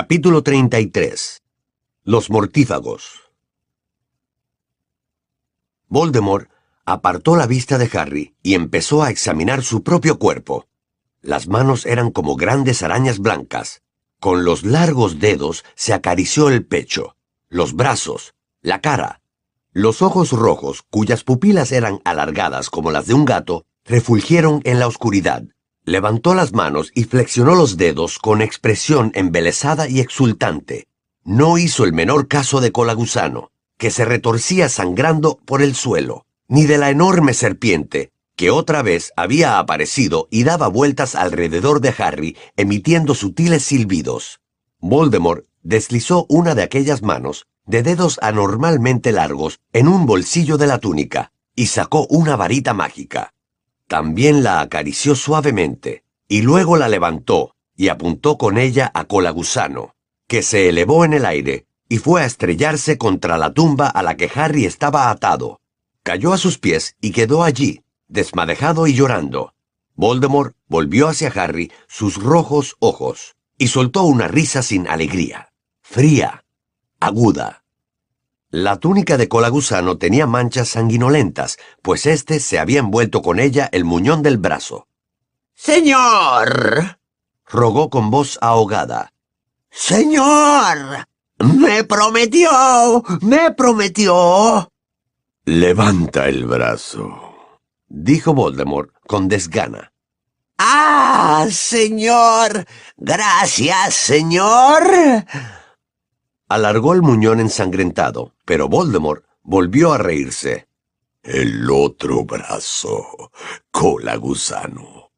Capítulo 33 Los mortífagos Voldemort apartó la vista de Harry y empezó a examinar su propio cuerpo. Las manos eran como grandes arañas blancas. Con los largos dedos se acarició el pecho, los brazos, la cara. Los ojos rojos, cuyas pupilas eran alargadas como las de un gato, refulgieron en la oscuridad. Levantó las manos y flexionó los dedos con expresión embelesada y exultante. No hizo el menor caso de Colagusano, que se retorcía sangrando por el suelo, ni de la enorme serpiente, que otra vez había aparecido y daba vueltas alrededor de Harry, emitiendo sutiles silbidos. Voldemort deslizó una de aquellas manos, de dedos anormalmente largos, en un bolsillo de la túnica, y sacó una varita mágica. También la acarició suavemente, y luego la levantó y apuntó con ella a Colagusano, que se elevó en el aire y fue a estrellarse contra la tumba a la que Harry estaba atado. Cayó a sus pies y quedó allí, desmadejado y llorando. Voldemort volvió hacia Harry sus rojos ojos y soltó una risa sin alegría, fría, aguda. La túnica de cola gusano tenía manchas sanguinolentas, pues éste se había envuelto con ella el muñón del brazo. Señor. rogó con voz ahogada. Señor. Me prometió. Me prometió. Levanta el brazo, dijo Voldemort con desgana. Ah, señor. Gracias, señor alargó el muñón ensangrentado, pero Voldemort volvió a reírse. El otro brazo, cola gusano.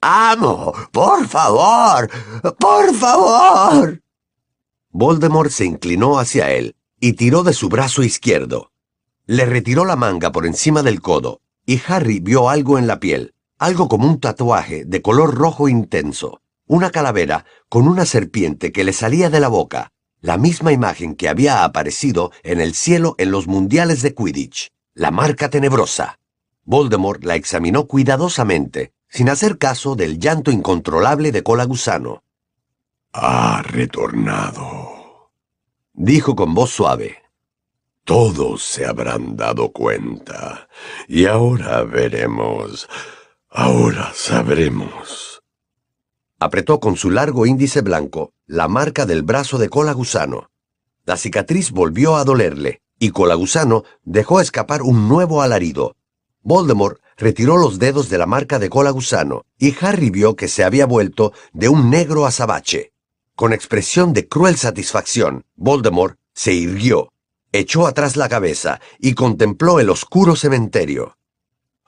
Amo, por favor, por favor. Voldemort se inclinó hacia él y tiró de su brazo izquierdo. Le retiró la manga por encima del codo, y Harry vio algo en la piel, algo como un tatuaje de color rojo intenso, una calavera con una serpiente que le salía de la boca, la misma imagen que había aparecido en el cielo en los mundiales de Quidditch, la marca tenebrosa. Voldemort la examinó cuidadosamente, sin hacer caso del llanto incontrolable de Cola Gusano. Ha retornado, dijo con voz suave. Todos se habrán dado cuenta, y ahora veremos, ahora sabremos apretó con su largo índice blanco la marca del brazo de Cola Gusano. La cicatriz volvió a dolerle, y Cola Gusano dejó escapar un nuevo alarido. Voldemort retiró los dedos de la marca de Cola Gusano, y Harry vio que se había vuelto de un negro azabache. Con expresión de cruel satisfacción, Voldemort se irguió, echó atrás la cabeza y contempló el oscuro cementerio.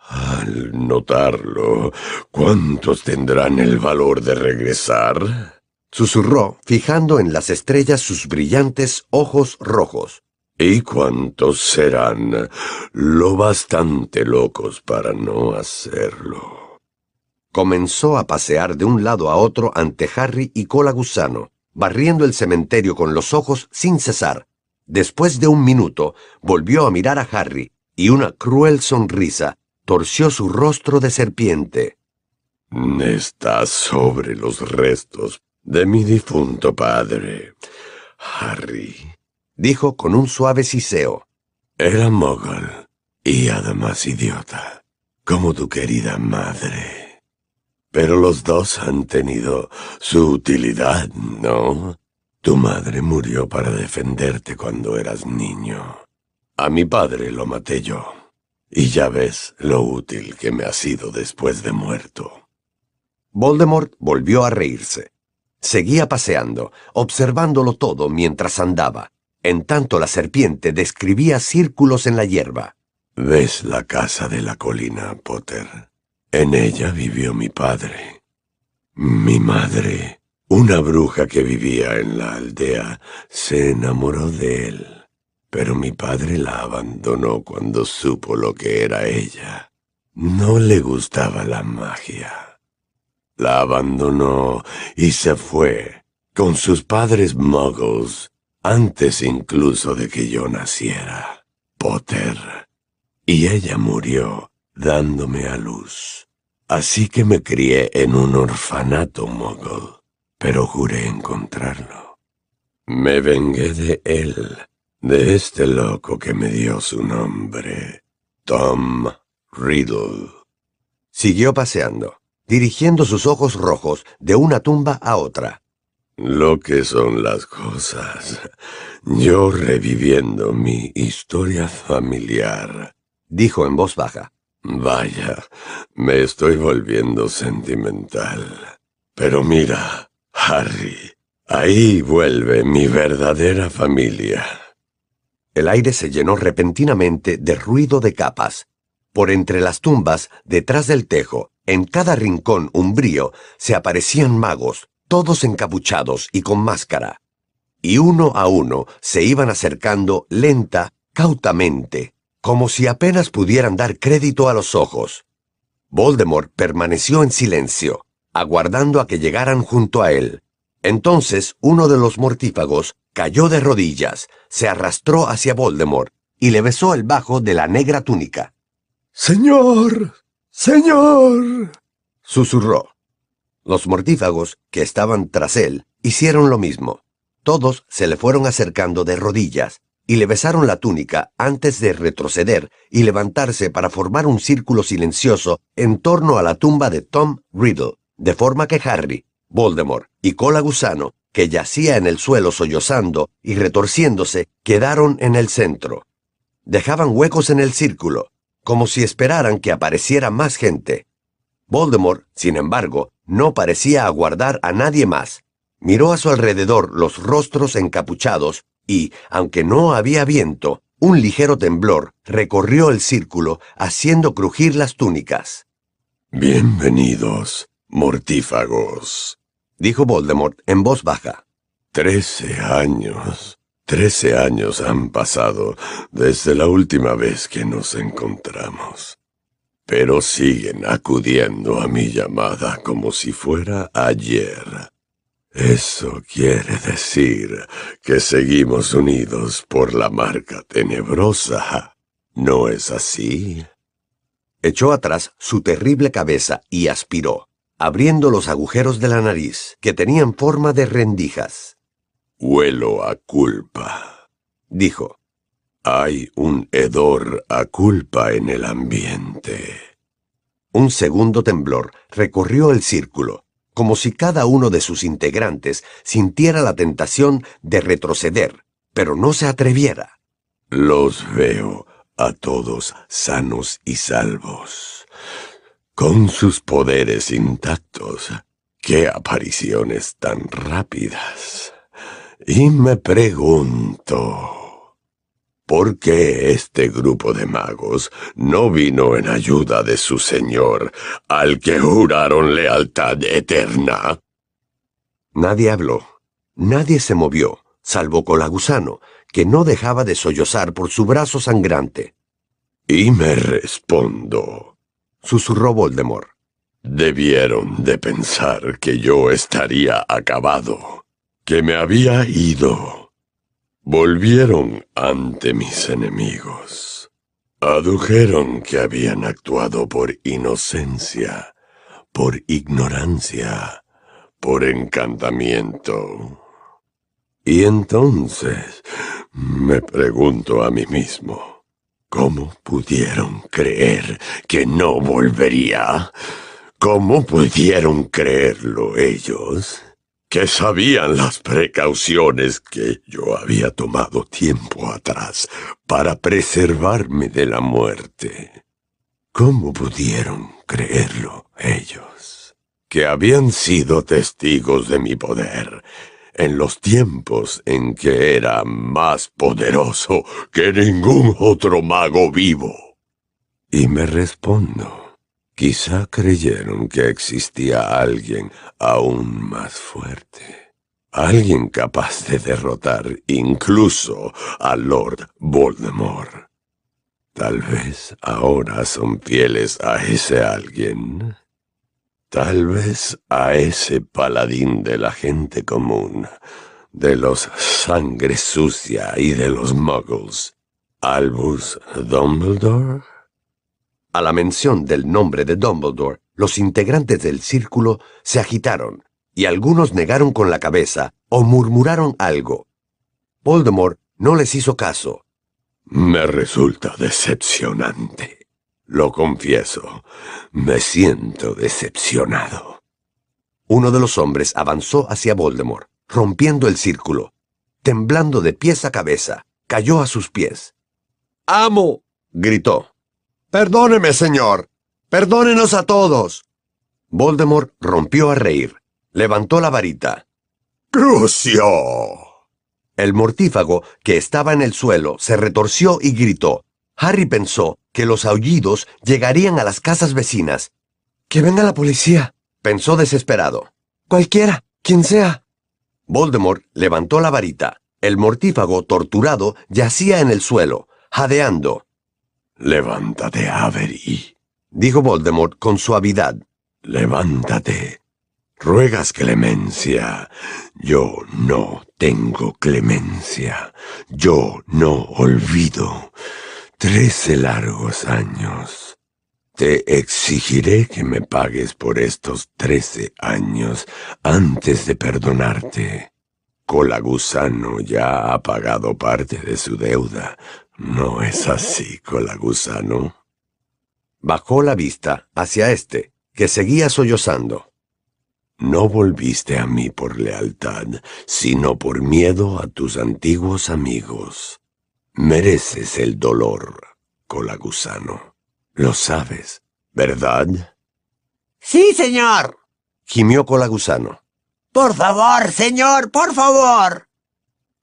Al notarlo, ¿cuántos tendrán el valor de regresar? Susurró, fijando en las estrellas sus brillantes ojos rojos. ¿Y cuántos serán lo bastante locos para no hacerlo? Comenzó a pasear de un lado a otro ante Harry y Cola Gusano, barriendo el cementerio con los ojos sin cesar. Después de un minuto, volvió a mirar a Harry, y una cruel sonrisa torció su rostro de serpiente. Está sobre los restos de mi difunto padre, Harry, dijo con un suave siseo. Era mogol y además idiota, como tu querida madre. Pero los dos han tenido su utilidad, ¿no? Tu madre murió para defenderte cuando eras niño. A mi padre lo maté yo. Y ya ves lo útil que me ha sido después de muerto. Voldemort volvió a reírse. Seguía paseando, observándolo todo mientras andaba. En tanto la serpiente describía círculos en la hierba. ¿Ves la casa de la colina, Potter? En ella vivió mi padre. Mi madre, una bruja que vivía en la aldea, se enamoró de él pero mi padre la abandonó cuando supo lo que era ella. No le gustaba la magia. La abandonó y se fue con sus padres muggles antes incluso de que yo naciera, Potter. Y ella murió dándome a luz. Así que me crié en un orfanato muggle, pero juré encontrarlo. Me vengué de él, de este loco que me dio su nombre, Tom Riddle. Siguió paseando, dirigiendo sus ojos rojos de una tumba a otra. Lo que son las cosas. Yo reviviendo mi historia familiar, dijo en voz baja. Vaya, me estoy volviendo sentimental. Pero mira, Harry, ahí vuelve mi verdadera familia. El aire se llenó repentinamente de ruido de capas. Por entre las tumbas, detrás del tejo, en cada rincón umbrío, se aparecían magos, todos encapuchados y con máscara. Y uno a uno se iban acercando lenta, cautamente, como si apenas pudieran dar crédito a los ojos. Voldemort permaneció en silencio, aguardando a que llegaran junto a él. Entonces uno de los mortífagos cayó de rodillas, se arrastró hacia Voldemort y le besó el bajo de la negra túnica. Señor. Señor. susurró. Los mortífagos, que estaban tras él, hicieron lo mismo. Todos se le fueron acercando de rodillas y le besaron la túnica antes de retroceder y levantarse para formar un círculo silencioso en torno a la tumba de Tom Riddle, de forma que Harry, Voldemort y Cola Gusano, que yacía en el suelo sollozando y retorciéndose, quedaron en el centro. Dejaban huecos en el círculo, como si esperaran que apareciera más gente. Voldemort, sin embargo, no parecía aguardar a nadie más. Miró a su alrededor los rostros encapuchados y, aunque no había viento, un ligero temblor recorrió el círculo haciendo crujir las túnicas. Bienvenidos, mortífagos, dijo Voldemort en voz baja. Trece años. Trece años han pasado desde la última vez que nos encontramos. Pero siguen acudiendo a mi llamada como si fuera ayer. Eso quiere decir que seguimos unidos por la marca tenebrosa. ¿No es así? Echó atrás su terrible cabeza y aspiró, abriendo los agujeros de la nariz, que tenían forma de rendijas. Huelo a culpa, dijo. Hay un hedor a culpa en el ambiente. Un segundo temblor recorrió el círculo, como si cada uno de sus integrantes sintiera la tentación de retroceder, pero no se atreviera. Los veo a todos sanos y salvos, con sus poderes intactos. ¡Qué apariciones tan rápidas! Y me pregunto, ¿por qué este grupo de magos no vino en ayuda de su señor, al que juraron lealtad eterna? Nadie habló, nadie se movió, salvo Colagusano, que no dejaba de sollozar por su brazo sangrante. Y me respondo, susurró Voldemort. Debieron de pensar que yo estaría acabado, que me había ido. Volvieron ante mis enemigos. Adujeron que habían actuado por inocencia, por ignorancia, por encantamiento. Y entonces me pregunto a mí mismo, ¿cómo pudieron creer que no volvería? ¿Cómo pudieron creerlo ellos? Que sabían las precauciones que yo había tomado tiempo atrás para preservarme de la muerte. ¿Cómo pudieron creerlo ellos? Que habían sido testigos de mi poder en los tiempos en que era más poderoso que ningún otro mago vivo. Y me respondo, quizá creyeron que existía alguien aún más fuerte, alguien capaz de derrotar incluso a Lord Voldemort. Tal vez ahora son fieles a ese alguien. Tal vez a ese paladín de la gente común, de los sangre sucia y de los muggles, Albus Dumbledore. A la mención del nombre de Dumbledore, los integrantes del círculo se agitaron, y algunos negaron con la cabeza o murmuraron algo, Voldemort no les hizo caso. Me resulta decepcionante. Lo confieso, me siento decepcionado. Uno de los hombres avanzó hacia Voldemort, rompiendo el círculo. Temblando de pies a cabeza, cayó a sus pies. ¡Amo! gritó. Perdóneme, señor. Perdónenos a todos. Voldemort rompió a reír. Levantó la varita. ¡Crucio! El mortífago, que estaba en el suelo, se retorció y gritó. Harry pensó que los aullidos llegarían a las casas vecinas. Que venga la policía, pensó desesperado. Cualquiera, quien sea. Voldemort levantó la varita. El mortífago, torturado, yacía en el suelo, jadeando. Levántate, Avery, dijo Voldemort con suavidad. Levántate. Ruegas clemencia. Yo no tengo clemencia. Yo no olvido. Trece largos años. Te exigiré que me pagues por estos trece años antes de perdonarte. Colagusano ya ha pagado parte de su deuda. ¿No es así, Colagusano? Bajó la vista hacia éste, que seguía sollozando. No volviste a mí por lealtad, sino por miedo a tus antiguos amigos. Mereces el dolor, Colagusano. Lo sabes, ¿verdad? Sí, señor. gimió Colagusano. Por favor, señor, por favor.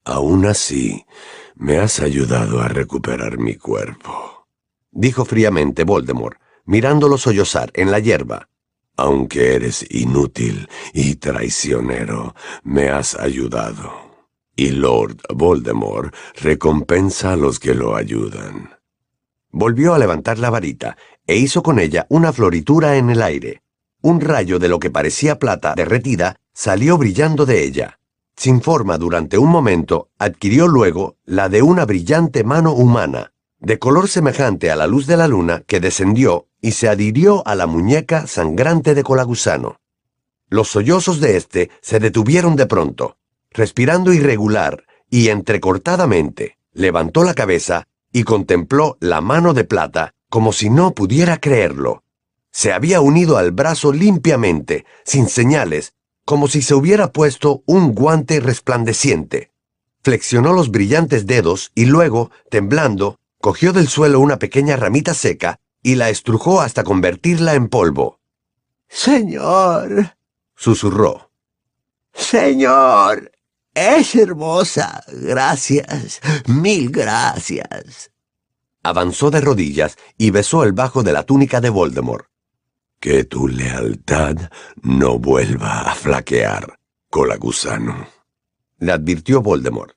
Aún así, me has ayudado a recuperar mi cuerpo, dijo fríamente Voldemort, mirándolo sollozar en la hierba. Aunque eres inútil y traicionero, me has ayudado. Y Lord Voldemort recompensa a los que lo ayudan. Volvió a levantar la varita e hizo con ella una floritura en el aire. Un rayo de lo que parecía plata derretida salió brillando de ella. Sin forma durante un momento, adquirió luego la de una brillante mano humana, de color semejante a la luz de la luna, que descendió y se adhirió a la muñeca sangrante de Colagusano. Los sollozos de éste se detuvieron de pronto. Respirando irregular y entrecortadamente, levantó la cabeza y contempló la mano de plata como si no pudiera creerlo. Se había unido al brazo limpiamente, sin señales, como si se hubiera puesto un guante resplandeciente. Flexionó los brillantes dedos y luego, temblando, cogió del suelo una pequeña ramita seca y la estrujó hasta convertirla en polvo. Señor, susurró. Señor, es hermosa. Gracias. Mil gracias. Avanzó de rodillas y besó el bajo de la túnica de Voldemort. Que tu lealtad no vuelva a flaquear, Colagusano. Le advirtió Voldemort.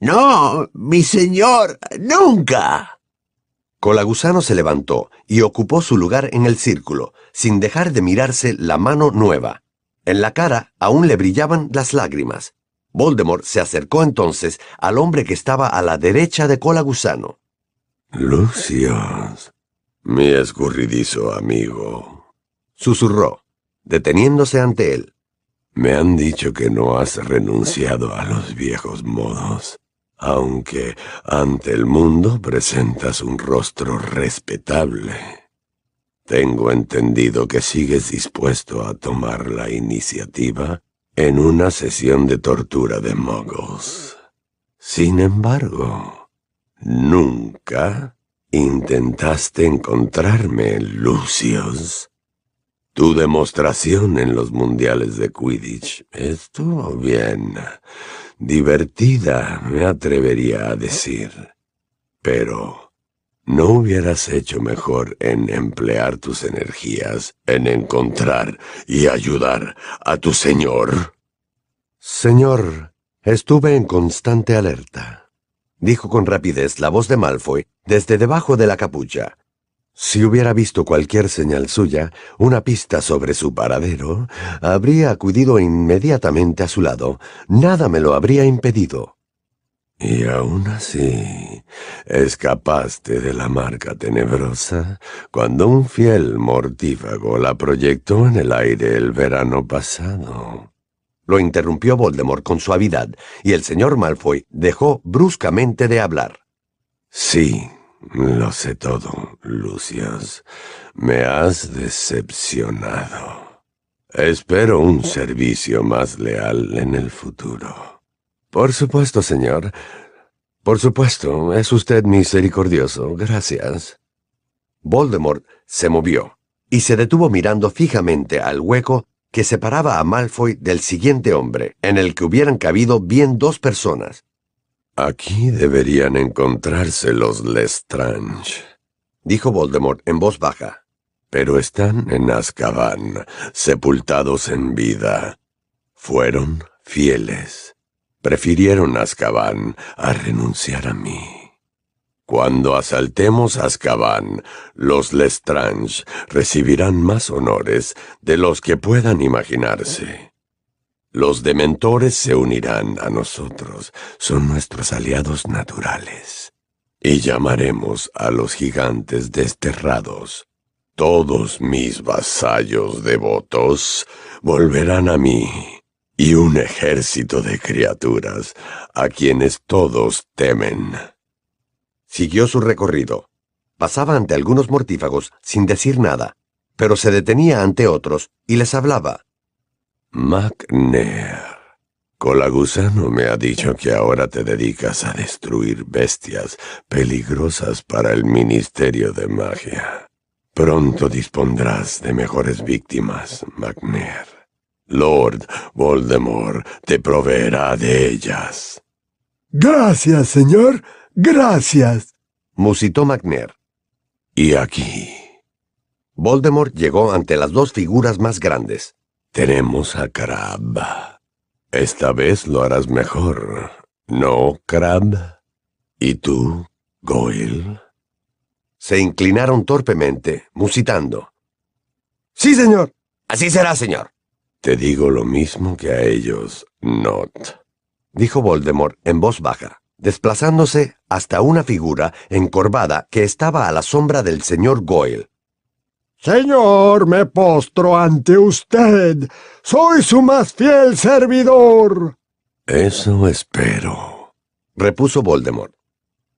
No, mi señor, nunca. Colagusano se levantó y ocupó su lugar en el círculo, sin dejar de mirarse la mano nueva. En la cara aún le brillaban las lágrimas. Voldemort se acercó entonces al hombre que estaba a la derecha de Colagusano. Lucius, mi escurridizo amigo, susurró, deteniéndose ante él. Me han dicho que no has renunciado a los viejos modos, aunque ante el mundo presentas un rostro respetable. Tengo entendido que sigues dispuesto a tomar la iniciativa en una sesión de tortura de muggles. Sin embargo, nunca intentaste encontrarme, Lucius. Tu demostración en los mundiales de Quidditch estuvo bien, divertida, me atrevería a decir. Pero, ¿no hubieras hecho mejor en emplear tus energías en encontrar y ayudar a tu señor? Señor, estuve en constante alerta, dijo con rapidez la voz de Malfoy desde debajo de la capucha. Si hubiera visto cualquier señal suya, una pista sobre su paradero, habría acudido inmediatamente a su lado. Nada me lo habría impedido. Y aún así, escapaste de la marca tenebrosa cuando un fiel mortífago la proyectó en el aire el verano pasado. Lo interrumpió Voldemort con suavidad, y el señor Malfoy dejó bruscamente de hablar. Sí, lo sé todo, Lucius. Me has decepcionado. Espero un servicio más leal en el futuro. Por supuesto, señor. Por supuesto, es usted misericordioso. Gracias. Voldemort se movió y se detuvo mirando fijamente al hueco que separaba a Malfoy del siguiente hombre, en el que hubieran cabido bien dos personas. Aquí deberían encontrarse los Lestrange, dijo Voldemort en voz baja. Pero están en Azkaban, sepultados en vida. Fueron fieles. Prefirieron Azkaban a renunciar a mí. Cuando asaltemos Azkaban, los Lestrange recibirán más honores de los que puedan imaginarse. Los dementores se unirán a nosotros, son nuestros aliados naturales. Y llamaremos a los gigantes desterrados. Todos mis vasallos devotos volverán a mí, y un ejército de criaturas a quienes todos temen. Siguió su recorrido. Pasaba ante algunos mortífagos sin decir nada, pero se detenía ante otros y les hablaba. MacNair, Colagusano me ha dicho que ahora te dedicas a destruir bestias peligrosas para el Ministerio de Magia. Pronto dispondrás de mejores víctimas, MacNair. Lord Voldemort te proveerá de ellas. Gracias, señor. Gracias. musitó McNair. Y aquí. Voldemort llegó ante las dos figuras más grandes. Tenemos a Crab. Esta vez lo harás mejor, ¿no, Crab? ¿Y tú, Goyle? Se inclinaron torpemente, musitando. Sí, señor. Así será, señor. Te digo lo mismo que a ellos, Not, dijo Voldemort en voz baja desplazándose hasta una figura encorvada que estaba a la sombra del señor Goyle. Señor, me postro ante usted. Soy su más fiel servidor. Eso espero, repuso Voldemort.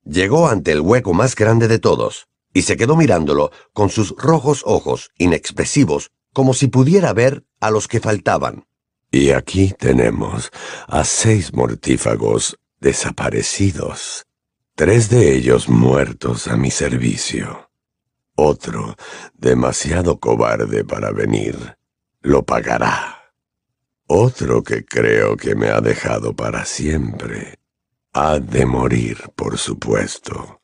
Llegó ante el hueco más grande de todos, y se quedó mirándolo con sus rojos ojos, inexpresivos, como si pudiera ver a los que faltaban. Y aquí tenemos a seis mortífagos desaparecidos, tres de ellos muertos a mi servicio. Otro, demasiado cobarde para venir, lo pagará. Otro que creo que me ha dejado para siempre, ha de morir, por supuesto.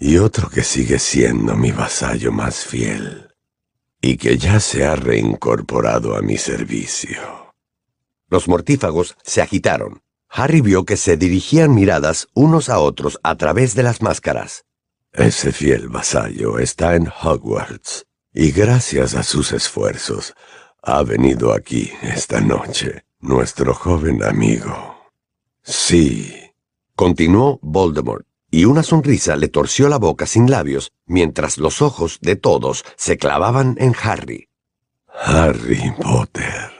Y otro que sigue siendo mi vasallo más fiel, y que ya se ha reincorporado a mi servicio. Los mortífagos se agitaron. Harry vio que se dirigían miradas unos a otros a través de las máscaras. Ese fiel vasallo está en Hogwarts, y gracias a sus esfuerzos ha venido aquí esta noche nuestro joven amigo. Sí, continuó Voldemort, y una sonrisa le torció la boca sin labios, mientras los ojos de todos se clavaban en Harry. Harry Potter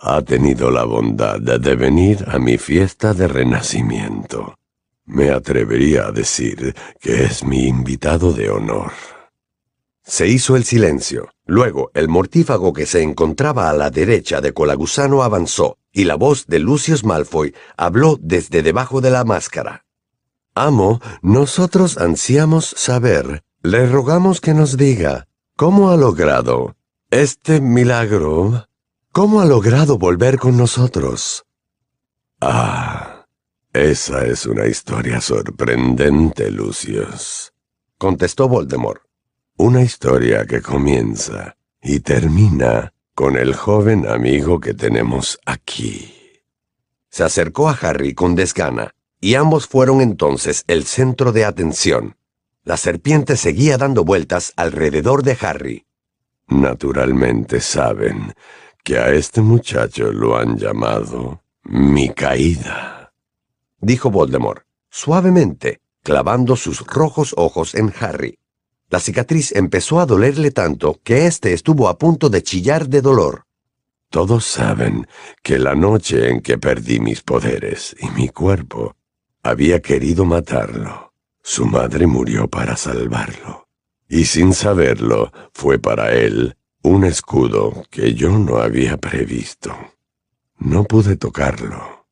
ha tenido la bondad de venir a mi fiesta de renacimiento. Me atrevería a decir que es mi invitado de honor. Se hizo el silencio. Luego el mortífago que se encontraba a la derecha de Colagusano avanzó, y la voz de Lucius Malfoy habló desde debajo de la máscara. Amo, nosotros ansiamos saber. Le rogamos que nos diga cómo ha logrado este milagro ¿Cómo ha logrado volver con nosotros? Ah, esa es una historia sorprendente, Lucius, contestó Voldemort. Una historia que comienza y termina con el joven amigo que tenemos aquí. Se acercó a Harry con desgana, y ambos fueron entonces el centro de atención. La serpiente seguía dando vueltas alrededor de Harry. Naturalmente saben que a este muchacho lo han llamado mi caída, dijo Voldemort, suavemente, clavando sus rojos ojos en Harry. La cicatriz empezó a dolerle tanto que éste estuvo a punto de chillar de dolor. Todos saben que la noche en que perdí mis poderes y mi cuerpo, había querido matarlo. Su madre murió para salvarlo. Y sin saberlo, fue para él un escudo que yo no había previsto. No pude tocarlo.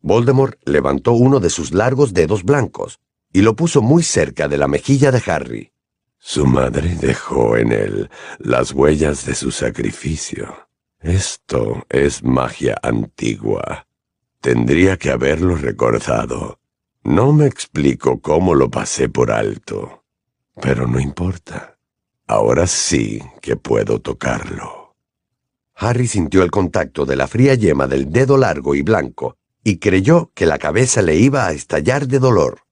Voldemort levantó uno de sus largos dedos blancos y lo puso muy cerca de la mejilla de Harry. Su madre dejó en él las huellas de su sacrificio. Esto es magia antigua. Tendría que haberlo recordado. No me explico cómo lo pasé por alto. Pero no importa. Ahora sí que puedo tocarlo. Harry sintió el contacto de la fría yema del dedo largo y blanco y creyó que la cabeza le iba a estallar de dolor.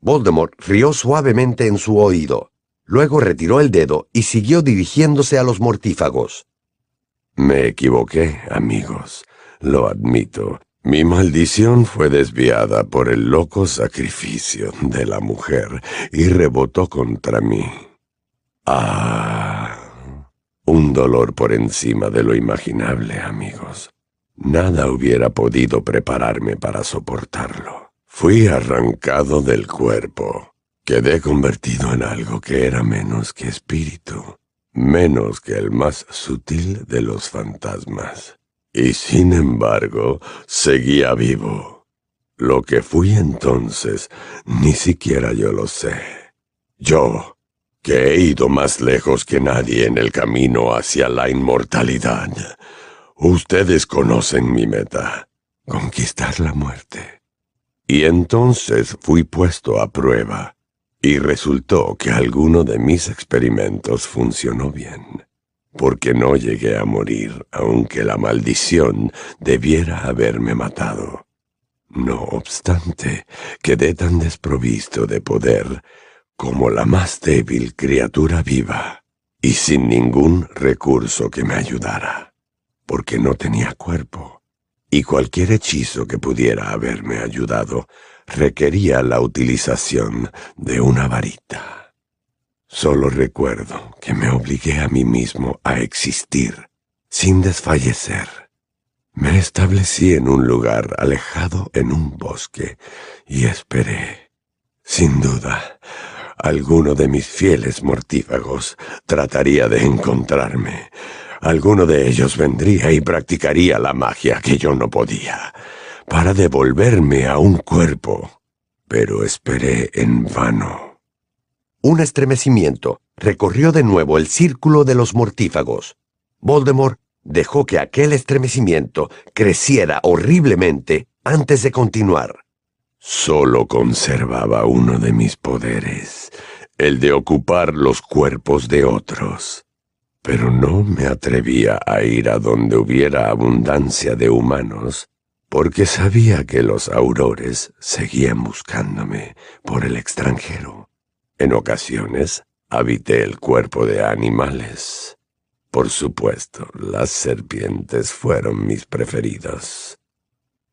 Voldemort rió suavemente en su oído. Luego retiró el dedo y siguió dirigiéndose a los mortífagos. Me equivoqué, amigos, lo admito. Mi maldición fue desviada por el loco sacrificio de la mujer y rebotó contra mí. Ah, un dolor por encima de lo imaginable, amigos. Nada hubiera podido prepararme para soportarlo. Fui arrancado del cuerpo. Quedé convertido en algo que era menos que espíritu menos que el más sutil de los fantasmas. Y sin embargo, seguía vivo. Lo que fui entonces, ni siquiera yo lo sé. Yo, que he ido más lejos que nadie en el camino hacia la inmortalidad. Ustedes conocen mi meta, conquistar la muerte. Y entonces fui puesto a prueba y resultó que alguno de mis experimentos funcionó bien, porque no llegué a morir, aunque la maldición debiera haberme matado. No obstante, quedé tan desprovisto de poder como la más débil criatura viva, y sin ningún recurso que me ayudara, porque no tenía cuerpo, y cualquier hechizo que pudiera haberme ayudado requería la utilización de una varita. Solo recuerdo que me obligué a mí mismo a existir sin desfallecer. Me establecí en un lugar alejado en un bosque y esperé. Sin duda, alguno de mis fieles mortífagos trataría de encontrarme. Alguno de ellos vendría y practicaría la magia que yo no podía para devolverme a un cuerpo, pero esperé en vano. Un estremecimiento recorrió de nuevo el círculo de los mortífagos. Voldemort dejó que aquel estremecimiento creciera horriblemente antes de continuar. Solo conservaba uno de mis poderes, el de ocupar los cuerpos de otros. Pero no me atrevía a ir a donde hubiera abundancia de humanos porque sabía que los aurores seguían buscándome por el extranjero. En ocasiones habité el cuerpo de animales. Por supuesto, las serpientes fueron mis preferidos.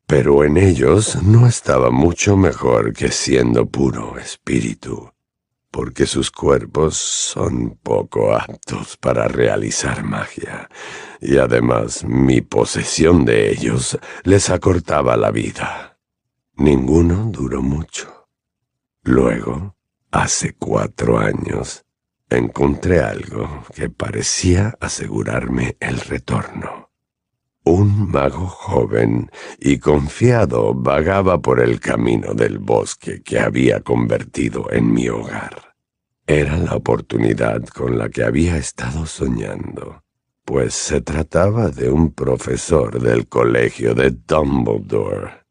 Pero en ellos no estaba mucho mejor que siendo puro espíritu porque sus cuerpos son poco aptos para realizar magia, y además mi posesión de ellos les acortaba la vida. Ninguno duró mucho. Luego, hace cuatro años, encontré algo que parecía asegurarme el retorno. Un mago joven y confiado vagaba por el camino del bosque que había convertido en mi hogar. Era la oportunidad con la que había estado soñando, pues se trataba de un profesor del colegio de Dumbledore.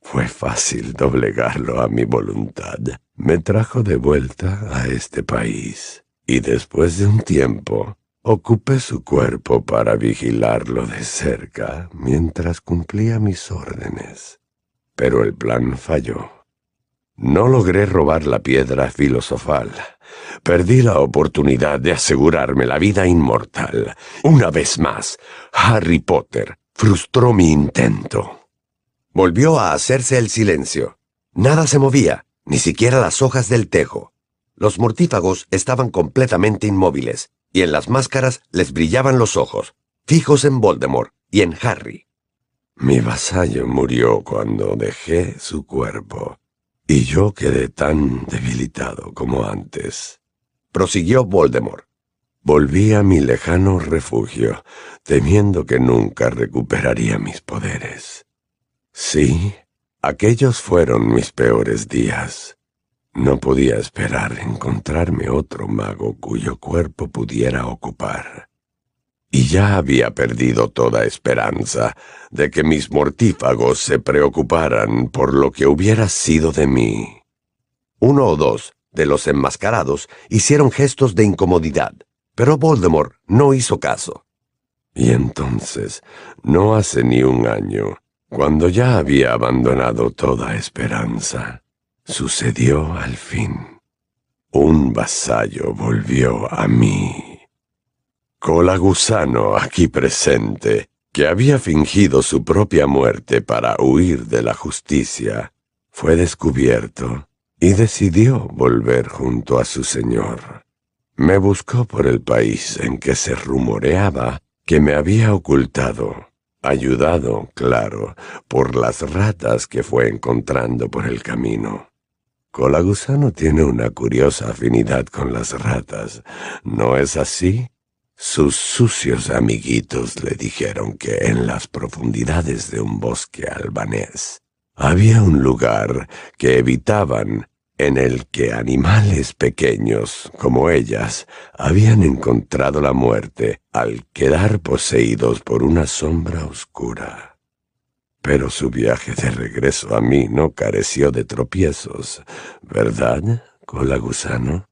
Fue fácil doblegarlo a mi voluntad. Me trajo de vuelta a este país, y después de un tiempo ocupé su cuerpo para vigilarlo de cerca mientras cumplía mis órdenes. Pero el plan falló. No logré robar la piedra filosofal. Perdí la oportunidad de asegurarme la vida inmortal. Una vez más, Harry Potter frustró mi intento. Volvió a hacerse el silencio. Nada se movía, ni siquiera las hojas del tejo. Los mortífagos estaban completamente inmóviles, y en las máscaras les brillaban los ojos. fijos en Voldemort y en Harry. Mi vasallo murió cuando dejé su cuerpo, y yo quedé tan debilitado como antes. Prosiguió Voldemort. Volví a mi lejano refugio, temiendo que nunca recuperaría mis poderes. Sí, aquellos fueron mis peores días. No podía esperar encontrarme otro mago cuyo cuerpo pudiera ocupar. Y ya había perdido toda esperanza de que mis mortífagos se preocuparan por lo que hubiera sido de mí. Uno o dos de los enmascarados hicieron gestos de incomodidad, pero Voldemort no hizo caso. Y entonces, no hace ni un año, cuando ya había abandonado toda esperanza, sucedió al fin. Un vasallo volvió a mí. Cola Gusano, aquí presente, que había fingido su propia muerte para huir de la justicia, fue descubierto y decidió volver junto a su señor. Me buscó por el país en que se rumoreaba que me había ocultado, ayudado, claro, por las ratas que fue encontrando por el camino. Colagusano tiene una curiosa afinidad con las ratas, ¿no es así? Sus sucios amiguitos le dijeron que en las profundidades de un bosque albanés había un lugar que evitaban en el que animales pequeños como ellas habían encontrado la muerte al quedar poseídos por una sombra oscura. Pero su viaje de regreso a mí no careció de tropiezos, ¿verdad, cola gusano?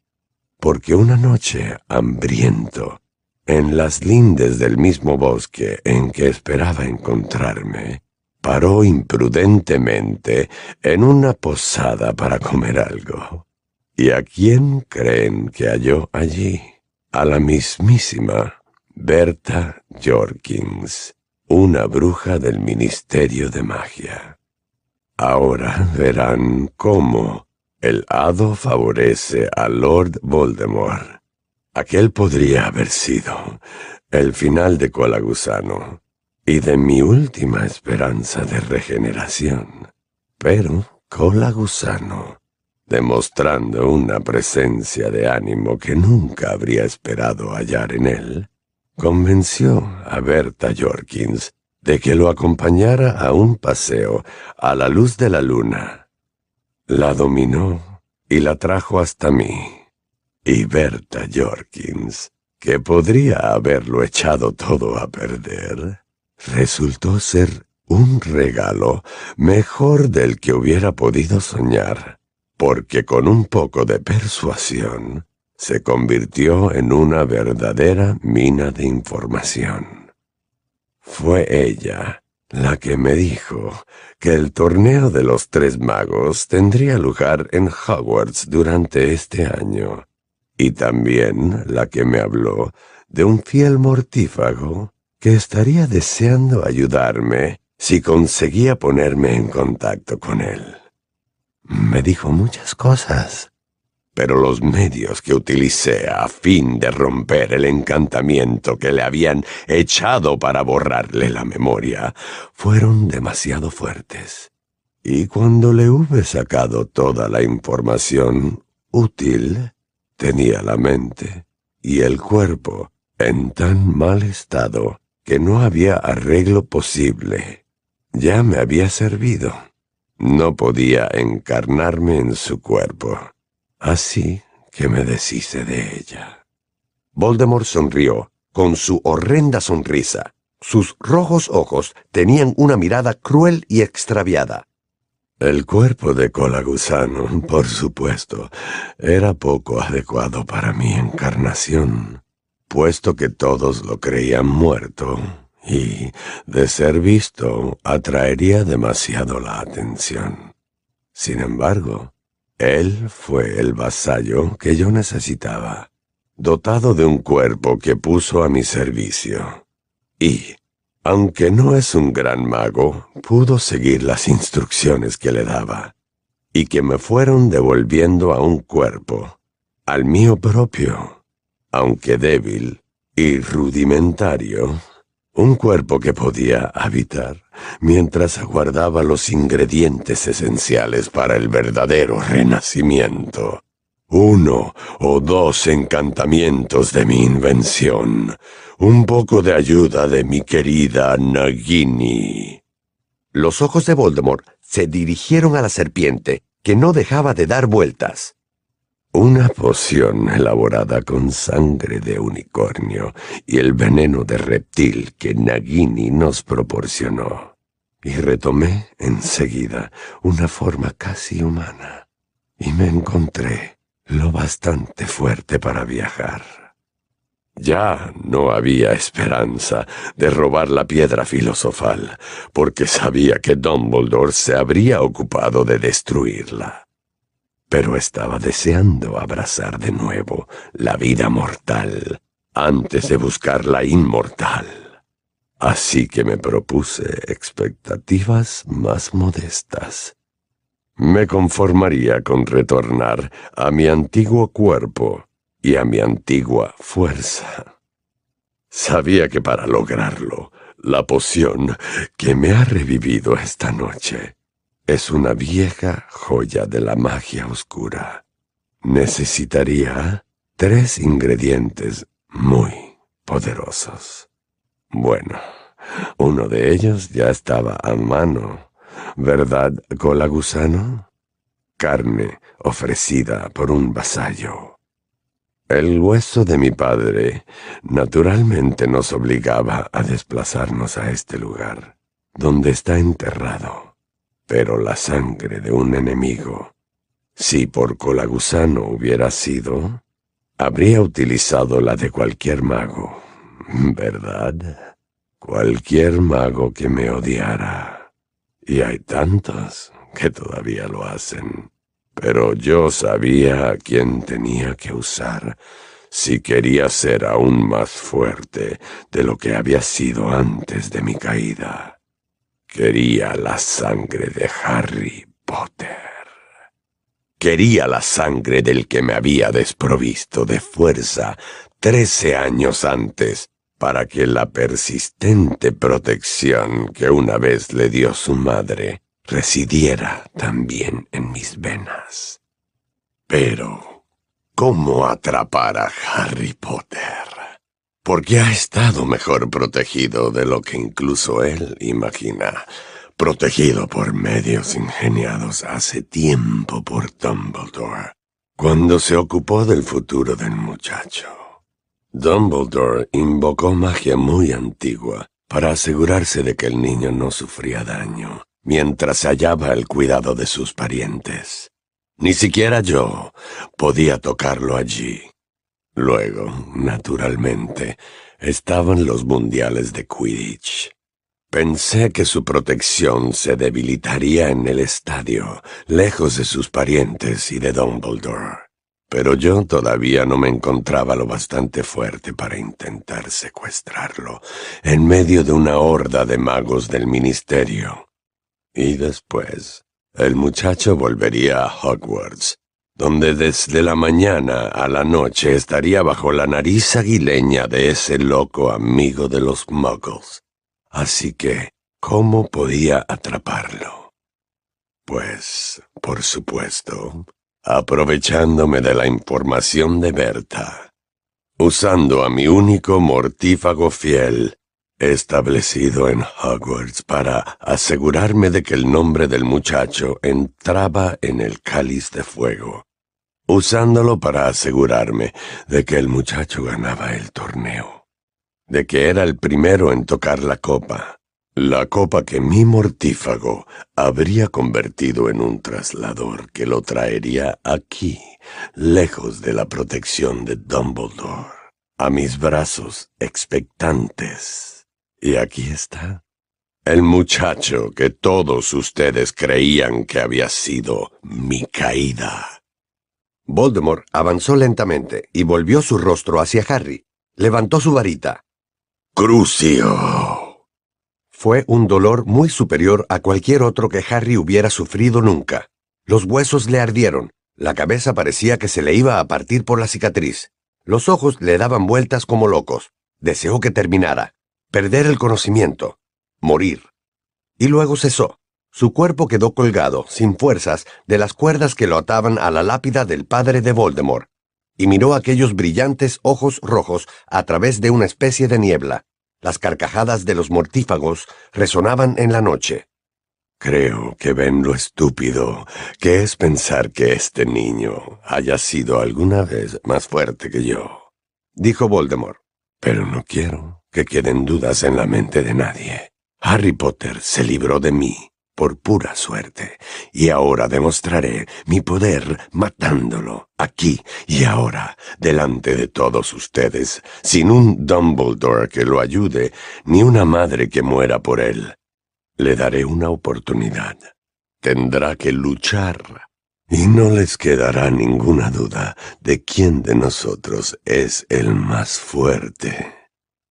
Porque una noche, hambriento, en las lindes del mismo bosque en que esperaba encontrarme, paró imprudentemente en una posada para comer algo. ¿Y a quién creen que halló allí? A la mismísima Berta Jorkins una bruja del Ministerio de Magia. Ahora verán cómo el hado favorece a Lord Voldemort. Aquel podría haber sido el final de Colagusano y de mi última esperanza de regeneración. Pero Colagusano, demostrando una presencia de ánimo que nunca habría esperado hallar en él, convenció a Berta Jorkins de que lo acompañara a un paseo a la luz de la luna. La dominó y la trajo hasta mí. Y Berta Jorkins, que podría haberlo echado todo a perder, resultó ser un regalo mejor del que hubiera podido soñar, porque con un poco de persuasión se convirtió en una verdadera mina de información. Fue ella la que me dijo que el torneo de los tres magos tendría lugar en Hogwarts durante este año, y también la que me habló de un fiel mortífago que estaría deseando ayudarme si conseguía ponerme en contacto con él. Me dijo muchas cosas pero los medios que utilicé a fin de romper el encantamiento que le habían echado para borrarle la memoria fueron demasiado fuertes. Y cuando le hube sacado toda la información útil, tenía la mente y el cuerpo en tan mal estado que no había arreglo posible. Ya me había servido. No podía encarnarme en su cuerpo. Así que me deshice de ella. Voldemort sonrió con su horrenda sonrisa. Sus rojos ojos tenían una mirada cruel y extraviada. El cuerpo de Colagusano, por supuesto, era poco adecuado para mi encarnación, puesto que todos lo creían muerto y, de ser visto, atraería demasiado la atención. Sin embargo, él fue el vasallo que yo necesitaba, dotado de un cuerpo que puso a mi servicio. Y, aunque no es un gran mago, pudo seguir las instrucciones que le daba, y que me fueron devolviendo a un cuerpo, al mío propio, aunque débil y rudimentario, Un cuerpo que podía habitar mientras aguardaba los ingredientes esenciales para el verdadero renacimiento. Uno o dos encantamientos de mi invención. Un poco de ayuda de mi querida Nagini. Los ojos de Voldemort se dirigieron a la serpiente, que no dejaba de dar vueltas. Una poción elaborada con sangre de unicornio y el veneno de reptil que Nagini nos proporcionó. Y retomé enseguida una forma casi humana. Y me encontré lo bastante fuerte para viajar. Ya no había esperanza de robar la piedra filosofal, porque sabía que Dumbledore se habría ocupado de destruirla pero estaba deseando abrazar de nuevo la vida mortal antes de buscar la inmortal. Así que me propuse expectativas más modestas. Me conformaría con retornar a mi antiguo cuerpo y a mi antigua fuerza. Sabía que para lograrlo, la poción que me ha revivido esta noche es una vieja joya de la magia oscura. Necesitaría tres ingredientes muy poderosos. Bueno, uno de ellos ya estaba a mano, ¿verdad, cola gusano? Carne ofrecida por un vasallo. El hueso de mi padre naturalmente nos obligaba a desplazarnos a este lugar, donde está enterrado pero la sangre de un enemigo. Si por colagusano hubiera sido, habría utilizado la de cualquier mago, ¿verdad? Cualquier mago que me odiara. Y hay tantos que todavía lo hacen. Pero yo sabía a quién tenía que usar si quería ser aún más fuerte de lo que había sido antes de mi caída. Quería la sangre de Harry Potter. Quería la sangre del que me había desprovisto de fuerza trece años antes para que la persistente protección que una vez le dio su madre residiera también en mis venas. Pero, ¿cómo atrapar a Harry Potter? Porque ha estado mejor protegido de lo que incluso él imagina, protegido por medios ingeniados hace tiempo por Dumbledore, cuando se ocupó del futuro del muchacho. Dumbledore invocó magia muy antigua para asegurarse de que el niño no sufría daño, mientras hallaba el cuidado de sus parientes. Ni siquiera yo podía tocarlo allí. Luego, naturalmente, estaban los mundiales de Quidditch. Pensé que su protección se debilitaría en el estadio, lejos de sus parientes y de Dumbledore. Pero yo todavía no me encontraba lo bastante fuerte para intentar secuestrarlo, en medio de una horda de magos del ministerio. Y después, el muchacho volvería a Hogwarts, donde desde la mañana a la noche estaría bajo la nariz aguileña de ese loco amigo de los muggles. Así que, ¿cómo podía atraparlo? Pues, por supuesto, aprovechándome de la información de Berta, usando a mi único mortífago fiel, establecido en Hogwarts para asegurarme de que el nombre del muchacho entraba en el cáliz de fuego, usándolo para asegurarme de que el muchacho ganaba el torneo, de que era el primero en tocar la copa, la copa que mi mortífago habría convertido en un traslador que lo traería aquí, lejos de la protección de Dumbledore, a mis brazos expectantes. Y aquí está. El muchacho que todos ustedes creían que había sido mi caída. Voldemort avanzó lentamente y volvió su rostro hacia Harry. Levantó su varita. Crucio. Fue un dolor muy superior a cualquier otro que Harry hubiera sufrido nunca. Los huesos le ardieron, la cabeza parecía que se le iba a partir por la cicatriz. Los ojos le daban vueltas como locos. Deseó que terminara perder el conocimiento, morir. Y luego cesó. Su cuerpo quedó colgado, sin fuerzas, de las cuerdas que lo ataban a la lápida del padre de Voldemort, y miró aquellos brillantes ojos rojos a través de una especie de niebla. Las carcajadas de los mortífagos resonaban en la noche. Creo que ven lo estúpido que es pensar que este niño haya sido alguna vez más fuerte que yo, dijo Voldemort. Pero no quiero que queden dudas en la mente de nadie. Harry Potter se libró de mí por pura suerte, y ahora demostraré mi poder matándolo, aquí y ahora, delante de todos ustedes, sin un Dumbledore que lo ayude, ni una madre que muera por él. Le daré una oportunidad. Tendrá que luchar. Y no les quedará ninguna duda de quién de nosotros es el más fuerte.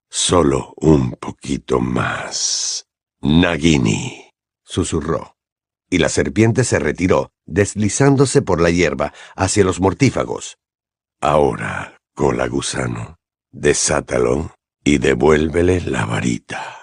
Solo un poquito más. Nagini, susurró. Y la serpiente se retiró, deslizándose por la hierba hacia los mortífagos. Ahora, cola gusano, desátalo y devuélvele la varita.